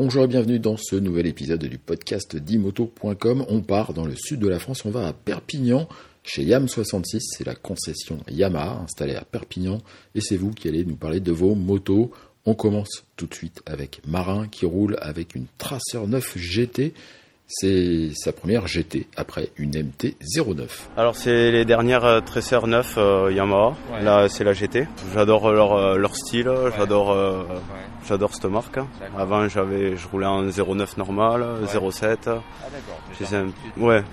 Bonjour et bienvenue dans ce nouvel épisode du podcast dimoto.com. On part dans le sud de la France, on va à Perpignan chez Yam66, c'est la concession Yamaha installée à Perpignan et c'est vous qui allez nous parler de vos motos. On commence tout de suite avec Marin qui roule avec une Tracer 9 GT. C'est sa première GT après une MT-09. Alors c'est les dernières euh, Tracer 9 euh, Yamaha. Là c'est la GT. J'adore leur, euh, leur style, j'adore euh, j'adore cette marque. Avant j'avais je roulais en 09 normal, 07. Ah d'accord. Ouais,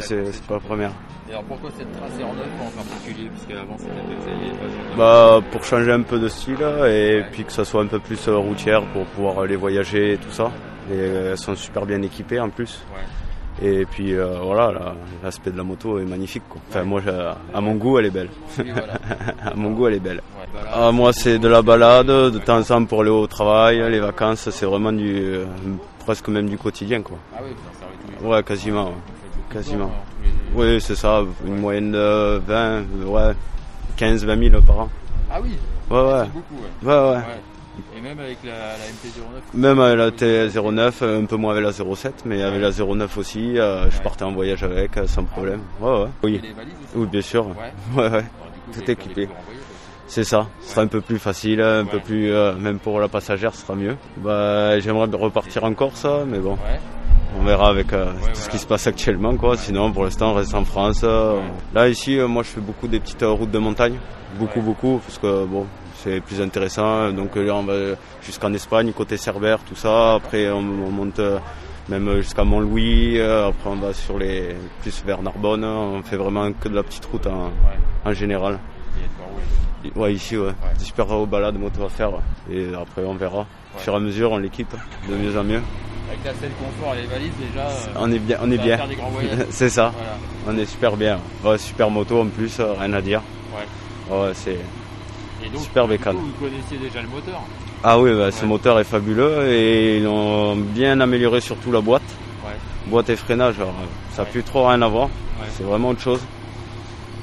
c'est pas la première. Et alors pourquoi cette Tracer 9 en particulier Parce qu'avant c'était. Bah pour changer un peu de style et puis que ça soit un peu plus euh, routière pour pouvoir aller voyager et tout ça. Et euh, elles sont super bien équipées en plus. Ouais. Et puis euh, voilà, la- l'aspect de la moto est magnifique. Quoi. Enfin moi, à mon goût, elle est belle. Oui, voilà. à mon goût, elle est belle. Ouais. Ah, moi, c'est de la balade, de temps en temps pour aller au travail, les vacances, c'est vraiment du euh, presque même du quotidien, quoi. Ah oui, ça les. Ouais, quasiment. Quasiment. Oui, c'est ça, une moyenne de 20, euh, ouais, 15, 20 000 par an. Ah oui, Ouais, ouais, beaucoup. Ouais. ouais. Et même avec la, la MT-09 Même avec la T09, un peu moins avec la 07, mais avec la 09 aussi, euh, je partais en voyage avec, euh, sans problème. Ouais, ouais. Oui, les valises aussi oui, bien sûr. Ouais. Ouais, coup, Tout équipé. C'est ça, ce sera un peu plus facile, un peu plus, euh, même pour la passagère, ce sera mieux. Bah, j'aimerais repartir en Corse, mais bon, verra avec euh, tout ce qui se passe actuellement, quoi. Sinon, pour l'instant, on reste en France. euh. Ouais. Là, ici, euh, moi, je fais beaucoup des petites routes de montagne, beaucoup, Ouais. beaucoup, parce que bon, c'est plus intéressant. Donc là, on va jusqu'en Espagne, côté Cerbère, tout ça. Après, on, on monte même jusqu'à Mont-Louis. Après, on va sur les plus vers Narbonne. On fait vraiment que de la petite route en, Ouais. en général. Ouais, ici, ouais. Des super balades moto à faire. Et après, on verra. Au fur et à mesure, on l'équipe de mieux en mieux. Avec la selle confort et les valises déjà. euh, On est bien, on est bien. C'est ça. Voilà. On est super bien. Ouais, super moto en plus, euh, rien à dire. Ouais. Ouais, c'est. Super bécane. coup, vous connaissiez déjà le moteur Ah oui, bah, ce moteur est fabuleux et ils ont bien amélioré surtout la boîte. Boîte et freinage, alors, euh, ça n'a plus trop rien à voir. C'est vraiment autre chose.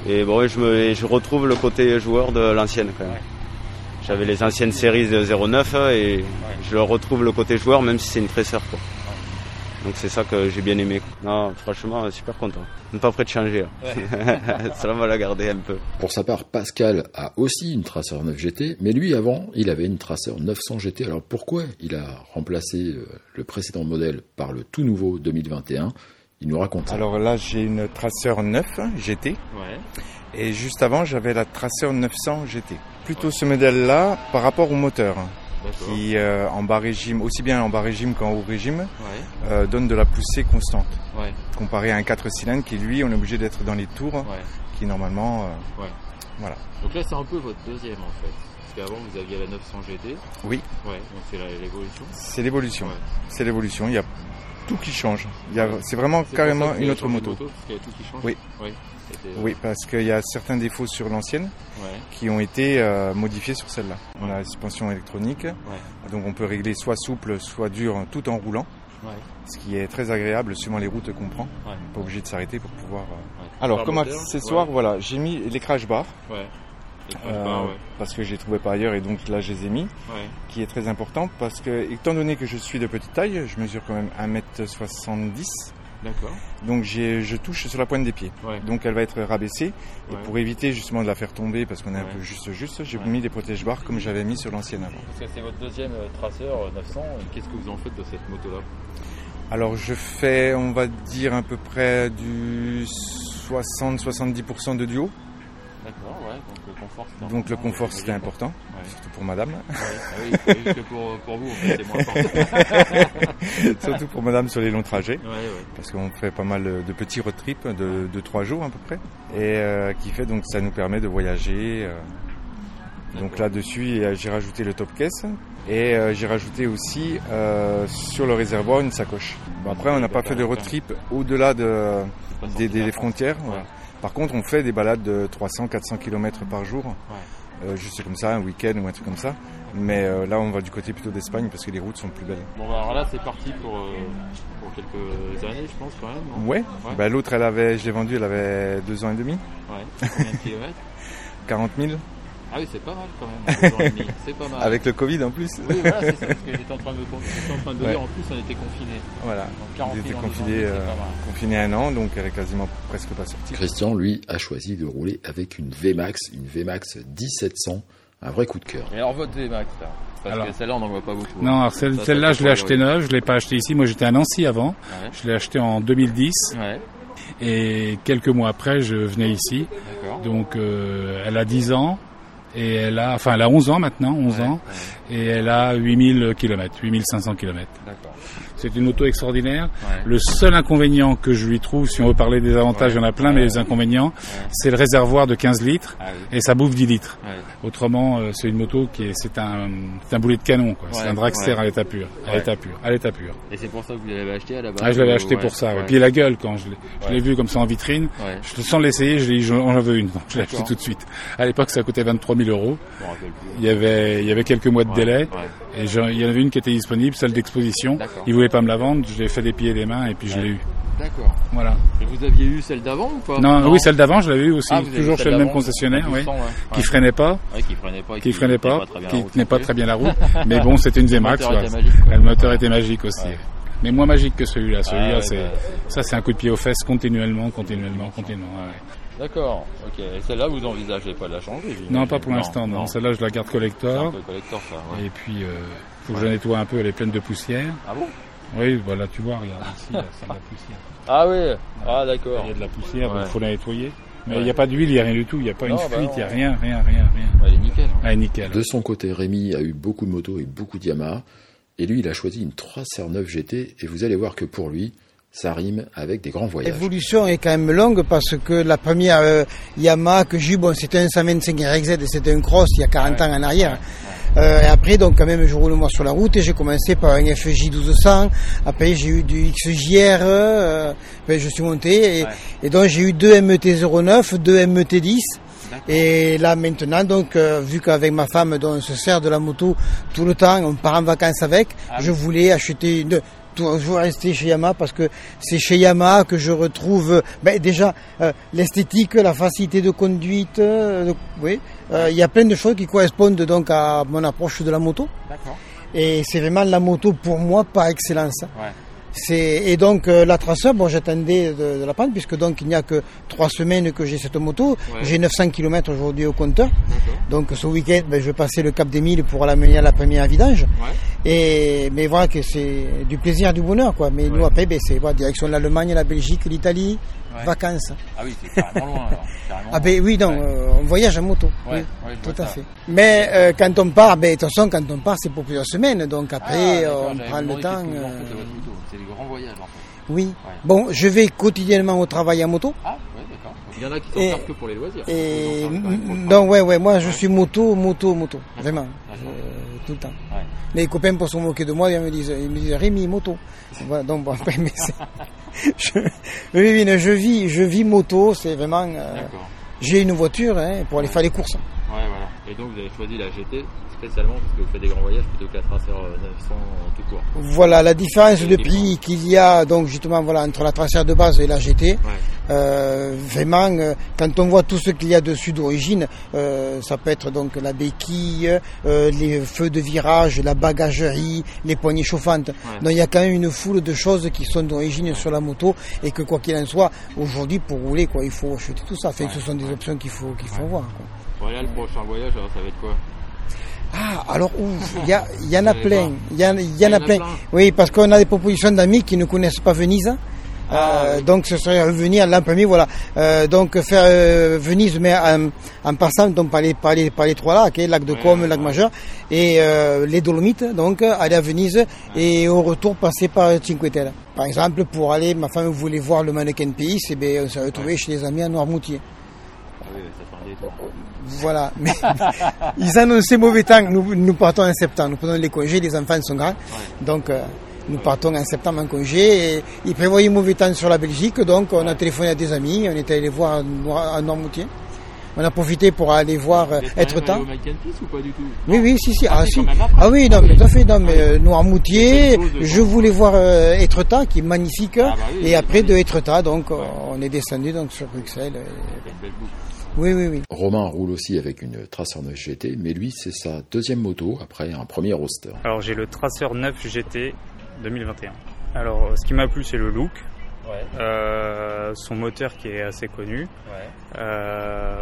Et bon, je, me, et je retrouve le côté joueur de l'ancienne quand même. J'avais les anciennes séries de 09 et je retrouve le côté joueur même si c'est une tresseur quoi. Donc c'est ça que j'ai bien aimé. Non, franchement, super content. On n'est pas prêt de changer. là. ça on va la garder un peu. Pour sa part, Pascal a aussi une Tracer 9 GT, mais lui avant, il avait une Tracer 900 GT. Alors pourquoi il a remplacé euh, le précédent modèle par le tout nouveau 2021 Il nous raconte. Alors là, j'ai une Tracer 9 GT Ouais. et juste avant, j'avais la Tracer 900 GT. Plutôt ce modèle-là par rapport au moteur D'accord. qui, euh, en bas régime, aussi bien en bas régime qu'en haut régime, Ouais. euh, donne de la poussée constante. Ouais. Comparé à un 4 cylindres qui, lui, on est obligé d'être dans les tours, Ouais. qui normalement... euh, Ouais. Voilà. Donc là, c'est un peu votre deuxième en fait. Parce qu'avant, vous aviez la 900 GT. Oui. Ouais. Donc c'est l'évolution. C'est l'évolution. Ouais. C'est l'évolution. Il y a tout qui change. C'est vraiment carrément une autre moto. Parce qu'il y a tout qui change. Oui. Oui, parce qu'il y a certains défauts sur l'ancienne Ouais. qui ont été euh, modifiés sur celle-là. On a la suspension électronique, donc on peut régler soit souple, soit dur, tout en roulant, Ouais. ce qui est très agréable suivant les routes qu'on prend. Ouais. Pas obligé de s'arrêter pour pouvoir. euh, Ouais. Alors, comme accessoire, voilà, j'ai mis les crash bars euh, pas, ouais. parce que j'ai trouvé par ailleurs et donc là je les ai mis, Ouais. qui est très important parce que étant donné que je suis de petite taille, je mesure quand même 1m70, D'accord. donc je touche sur la pointe des pieds. Ouais. Donc elle va être rabaissée et pour éviter justement de la faire tomber parce qu'on est un peu juste juste, j'ai Ouais. mis des protège-barres comme j'avais mis sur l'ancienne avant. Parce que c'est votre deuxième euh, Tracer euh, 900. Et Qu'est-ce que vous en faites de cette moto-là? Alors je fais, on va dire à peu près du 60-70% de duo. D'accord, ouais. Donc le confort, c'était Donc le important, confort c'était important, Ouais. surtout pour madame. Ouais. Ah oui, que pour, pour vous, en fait, c'est moins important. surtout pour madame sur les longs trajets. Parce qu'on fait pas mal de petits road trips de, de 3 jours à peu près. Et euh, qui fait donc ça nous permet de voyager. euh. Donc là-dessus euh, j'ai rajouté le top caisse. Et euh, j'ai rajouté aussi euh, sur le réservoir une sacoche. Bon, après on n'a pas fait de road trip au-delà de, des, frontières. Ouais. Par contre, on fait des balades de 300-400 km par jour. Euh, juste comme ça, un week-end ou un truc comme ça. Mais euh, là, on va du côté plutôt d'Espagne parce que les routes sont plus belles. Bon, bah, alors là, c'est parti pour, euh, pour quelques années, je pense, quand même. Ouais. Ouais. Bah, L'autre, elle avait, je l'ai vendue, elle avait deux ans et demi. Ouais. Combien de kilomètres? 40 000. Ah oui, c'est pas mal quand même. C'est pas mal. Avec le Covid en plus. Oui, voilà, c'est ça. Parce que j'étais en train de en train de Ouais. dire, en plus, on était confinés. Voilà. Donc 40 Ils étaient 000 en confinés, euh, confinés un an, donc elle est quasiment presque pas sortie. Christian, lui, a choisi de rouler avec une VMAX, une VMAX 1700, un vrai coup de cœur. Et alors, votre VMAX, là Parce Alors. que celle-là, on n'en voit pas beaucoup. Non, alors celle- celle-là, fait je l'ai achetée neuve, je l'ai pas achetée ici. Moi, j'étais à Nancy avant. Ouais. Je l'ai achetée en 2010 Ouais, et quelques mois après, je venais ici. d'accord. Donc, euh, elle a 10 ans et elle a, enfin, elle a 11 ans maintenant, 11 Ouais, ans, ouais, et elle a 8000 km, 8500 km. D'accord. C'est une auto extraordinaire. Ouais. Le seul inconvénient que je lui trouve, si on veut parler des avantages, il y en a plein, mais les inconvénients, c'est le réservoir de 15 litres Ah oui. et ça bouffe 10 litres. Autrement, euh, c'est une moto qui est, c'est un, c'est un boulet de canon, quoi. c'est un dragster à l'état pur, à l'état pur, à l'état pur. Et c'est pour ça que vous l'avez acheté à la base Ah, je l'avais ou- acheté pour ça. ouais. Puis la gueule, quand je l'ai, je Ouais. l'ai vu comme ça en vitrine, je, sans l'essayer, je l'ai dit, j'en veux une. Donc, je l'ai acheté tout de suite. À l'époque, ça coûtait 23 000 euros. Il y avait, il y avait quelques mois de délai. Et il y en avait une qui était disponible, celle d'exposition. Ils voulaient pas me la vendre. Je l'ai fait des pieds et des mains et puis je Ouais. l'ai eu. D'accord. Voilà. Et vous aviez eu celle d'avant ou pas? Non, oui, celle d'avant, je l'avais eu aussi. Ah, toujours chez le même concessionnaire, oui. sang, ouais. Qui freinait pas, Ouais, qui freinait pas. qui freinait pas, tenait qui pas très bien la route. Mais bon, c'était une VMAX. moteur voilà. était magique. Le moteur était magique aussi. Mais moins magique que celui-là. Celui-là, Ah c'est, bah, ça, c'est un coup de pied aux fesses continuellement, continuellement, continuellement. D'accord. Ok. Et celle-là, vous envisagez pas de la changer Non, pas pour l'instant, non. Celle-là, je la garde un collector. peu collector, ça. ouais. Et puis, euh, faut que je la nettoie un peu, elle est pleine de poussière. Ah bon? Oui, voilà, tu vois, regarde ici, c'est de la poussière. Ah oui. Ah d'accord. Il y a de la poussière, donc Ouais. faut la nettoyer. Mais il Ouais. n'y a pas d'huile, il n'y a rien du tout, il n'y a pas Non, une bah fuite, il n'y a rien, rien, rien, rien. Elle est nickel. hein. Ah, nickel. De son côté, Rémi a eu beaucoup de motos et beaucoup de Yamaha. Et lui, il a choisi une 309 GT. Et vous allez voir que pour lui, ça rime avec des grands voyages. L'évolution est quand même longue parce que la première euh, Yamaha que j'ai eu, bon, c'était un 125 RXZ et c'était un cross il y a 40 ans en arrière. Euh, et après, donc, quand même, je roule moi sur la route et j'ai commencé par un FJ 1200. Après, j'ai eu du XJR. Euh, ben, je suis monté et, Ouais. et donc j'ai eu deux MT-09, deux MT-10. Et là maintenant, donc, euh, vu qu'avec ma femme, donc, on se sert de la moto tout le temps, on part en vacances avec, Ah je voulais acheter une, toujours rester chez Yamaha parce que c'est chez Yamaha que je retrouve ben, déjà euh, l'esthétique, la facilité de conduite. euh, oui, Euh, il y a plein de choses qui correspondent donc à mon approche de la moto. D'accord. Et c'est vraiment la moto pour moi par excellence. Ouais. C'est et donc euh, la traceur, bon j'attendais de, de la prendre puisque donc il n'y a que trois semaines que j'ai cette moto. Ouais. J'ai 900 km aujourd'hui au compteur. Donc ce week-end, ben, je vais passer le cap des 1000 pour l'amener à la première vidange. Ouais. Et mais voilà que c'est du plaisir, du bonheur quoi. Mais nous après, ben, c'est voilà, direction de l'Allemagne, la Belgique, l'Italie, vacances. Ah oui, c'est carrément loin alors. Carrément Ah ben oui, non, Ouais. euh, on voyage en moto. Oui, tout à ça. fait. Mais euh, quand on part, ben de toute façon, quand on part, c'est pour plusieurs semaines. Donc Ah, après, d'accord, on prend le temps. C'est des grands voyages en fait. oui. Bon, je vais quotidiennement au travail en moto. Ah, ouais, d'accord. Il y en a qui s'en servent que pour les loisirs. Et travail. ouais, ouais, moi je suis moto, moto, moto, vraiment, D'accord. Euh, tout le temps. Ouais. Les copains pour se moquer de moi, ils me disent, ils me disent Rémi moto. Voilà, donc bon, après, mais c'est- je, oui, oui, je vis, je vis moto, c'est vraiment. euh, D'accord. J'ai une voiture hein, pour aller faire les courses. Ouais. Et donc vous avez choisi la GT spécialement parce que vous faites des grands voyages plutôt que la Tracer euh, 900 tout court. Voilà la différence de prix qu'il y a donc justement voilà entre la Tracer de base et la GT. Ouais. Euh, vraiment, euh, quand on voit tout ce qu'il y a dessus d'origine, euh, ça peut être donc la béquille, euh, les feux de virage, la bagagerie, les poignées chauffantes. Donc il y a quand même une foule de choses qui sont d'origine sur la moto et que quoi qu'il en soit, aujourd'hui pour rouler quoi, il faut acheter tout ça. Ce sont des options qu'il faut qu'il faut voir. quoi. Le prochain voyage, alors ça va être quoi? Ah, alors ouf, il y, a- il y en a plein, il y, en- il y en Il y a en a plein. plein. Oui, parce qu'on a des propositions d'amis qui ne connaissent pas Venise. Ah, Euh, oui. Donc ce serait revenir l'an premier, voilà. Euh, donc faire euh, Venise, mais en, en passant donc par les par les par les trois lacs, hein, lac de Ouais, Côme, ouais, lac ouais. Majeur et les Dolomites. Donc aller à Venise et au retour passer par Cinque Terre. Par exemple, pour aller, ma femme voulait voir le mannequin pays, et ben on s'est retrouvé chez les amis à Noirmoutier. Ah ça. Voilà, mais ils annonçaient mauvais temps. Nous, nous partons en septembre. Nous prenons les congés, les enfants sont grands. Donc, euh, nous partons en septembre en congé. Et ils prévoyaient mauvais temps sur la Belgique. Donc, on a téléphoné à des amis. On est allé les voir à, Noir- à Noirmoutier. On a profité pour aller voir euh, être temps. ou pas du tout? Oui, oui, si, si. Ah, Ah, si. Ah oui, non, mais tout à fait. Non, mais euh, Noirmoutier, je voulais voir euh, Etretat, qui est magnifique. Ah bah oui, et oui, après oui. de Etretat, donc, on est descendu donc sur Bruxelles. et- belle boucle. Oui, oui, oui. Romain roule aussi avec une Tracer 9 GT, mais lui, c'est sa deuxième moto après un premier roster. Alors j'ai le Tracer 9 GT 2021. Alors ce qui m'a plu c'est le look, euh, son moteur qui est assez connu. Euh,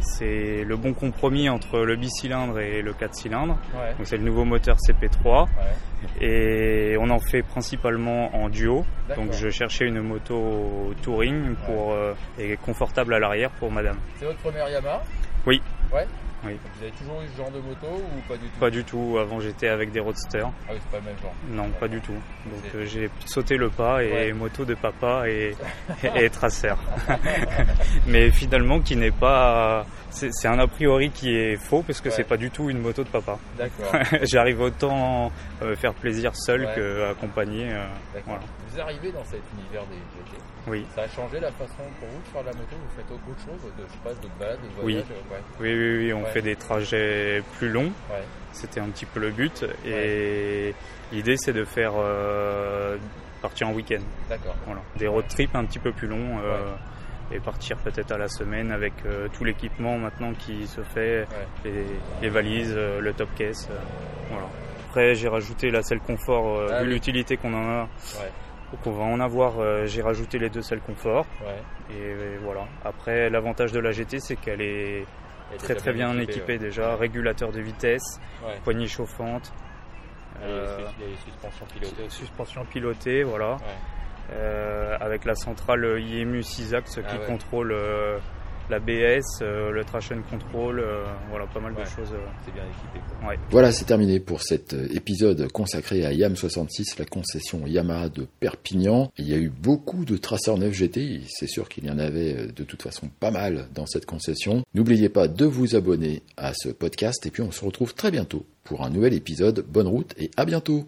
c'est le bon compromis entre le bicylindre et le 4 cylindres. Donc c'est le nouveau moteur CP3 et on en fait principalement en duo. Donc je cherchais une moto touring pour euh, et confortable à l'arrière pour madame. C'est votre première Yamaha? Oui. Ouais. Oui. Vous avez toujours eu ce genre de moto ou pas du tout Pas du tout. Avant j'étais avec des roadsters. Ah oui, c'est pas le même genre. Non, pas du tout. Donc euh, j'ai sauté le pas et moto de papa et, et tracer. Mais finalement qui n'est pas... C'est un a priori qui est faux parce que Ouais. c'est pas du tout une moto de papa. D'accord. J'arrive autant euh, faire plaisir seul Ouais. que accompagné. euh, D'accord. voilà. Vous arrivez dans cet univers des GT. Oui. Ça a changé la façon pour vous de faire de la moto Vous faites autre chose de, Je sais pas, d'autres balades, d'autres Oui. voyages euh, ouais. Oui, oui, oui, on Ouais. fait des trajets plus longs. Ouais. C'était un petit peu le but. Et l'idée, c'est de faire euh, partir en week-end. D'accord. Voilà. Des road trips un petit peu plus longs. euh, Et partir peut-être à la semaine avec euh, tout l'équipement maintenant qui se fait, les, les valises, le top case. voilà. Après, j'ai rajouté la selle confort, euh, Ah vu oui. l'utilité qu'on en a. Ouais. Donc on va en avoir, euh, j'ai rajouté les deux selles confort. Ouais. Et, euh, voilà. Après, l'avantage de la GT, c'est qu'elle est très très bien bien équipée, équipée, ouais. déjà, régulateur de vitesse, Ouais. poignée chauffante, euh, les, les suspensions pilotées aussi. suspension pilotée, voilà. Euh, avec la centrale IMU 6 axes Ah qui contrôle euh, l'ABS, euh, le traction control, euh, voilà, pas mal Ouais. de choses. euh. C'est bien équipé. quoi. Ouais. Voilà, c'est terminé pour cet épisode consacré à Yam 66, la concession Yamaha de Perpignan. Il y a eu beaucoup de traceurs 9 GT, c'est sûr qu'il y en avait de toute façon pas mal dans cette concession. N'oubliez pas de vous abonner à ce podcast et puis on se retrouve très bientôt pour un nouvel épisode. Bonne route et à bientôt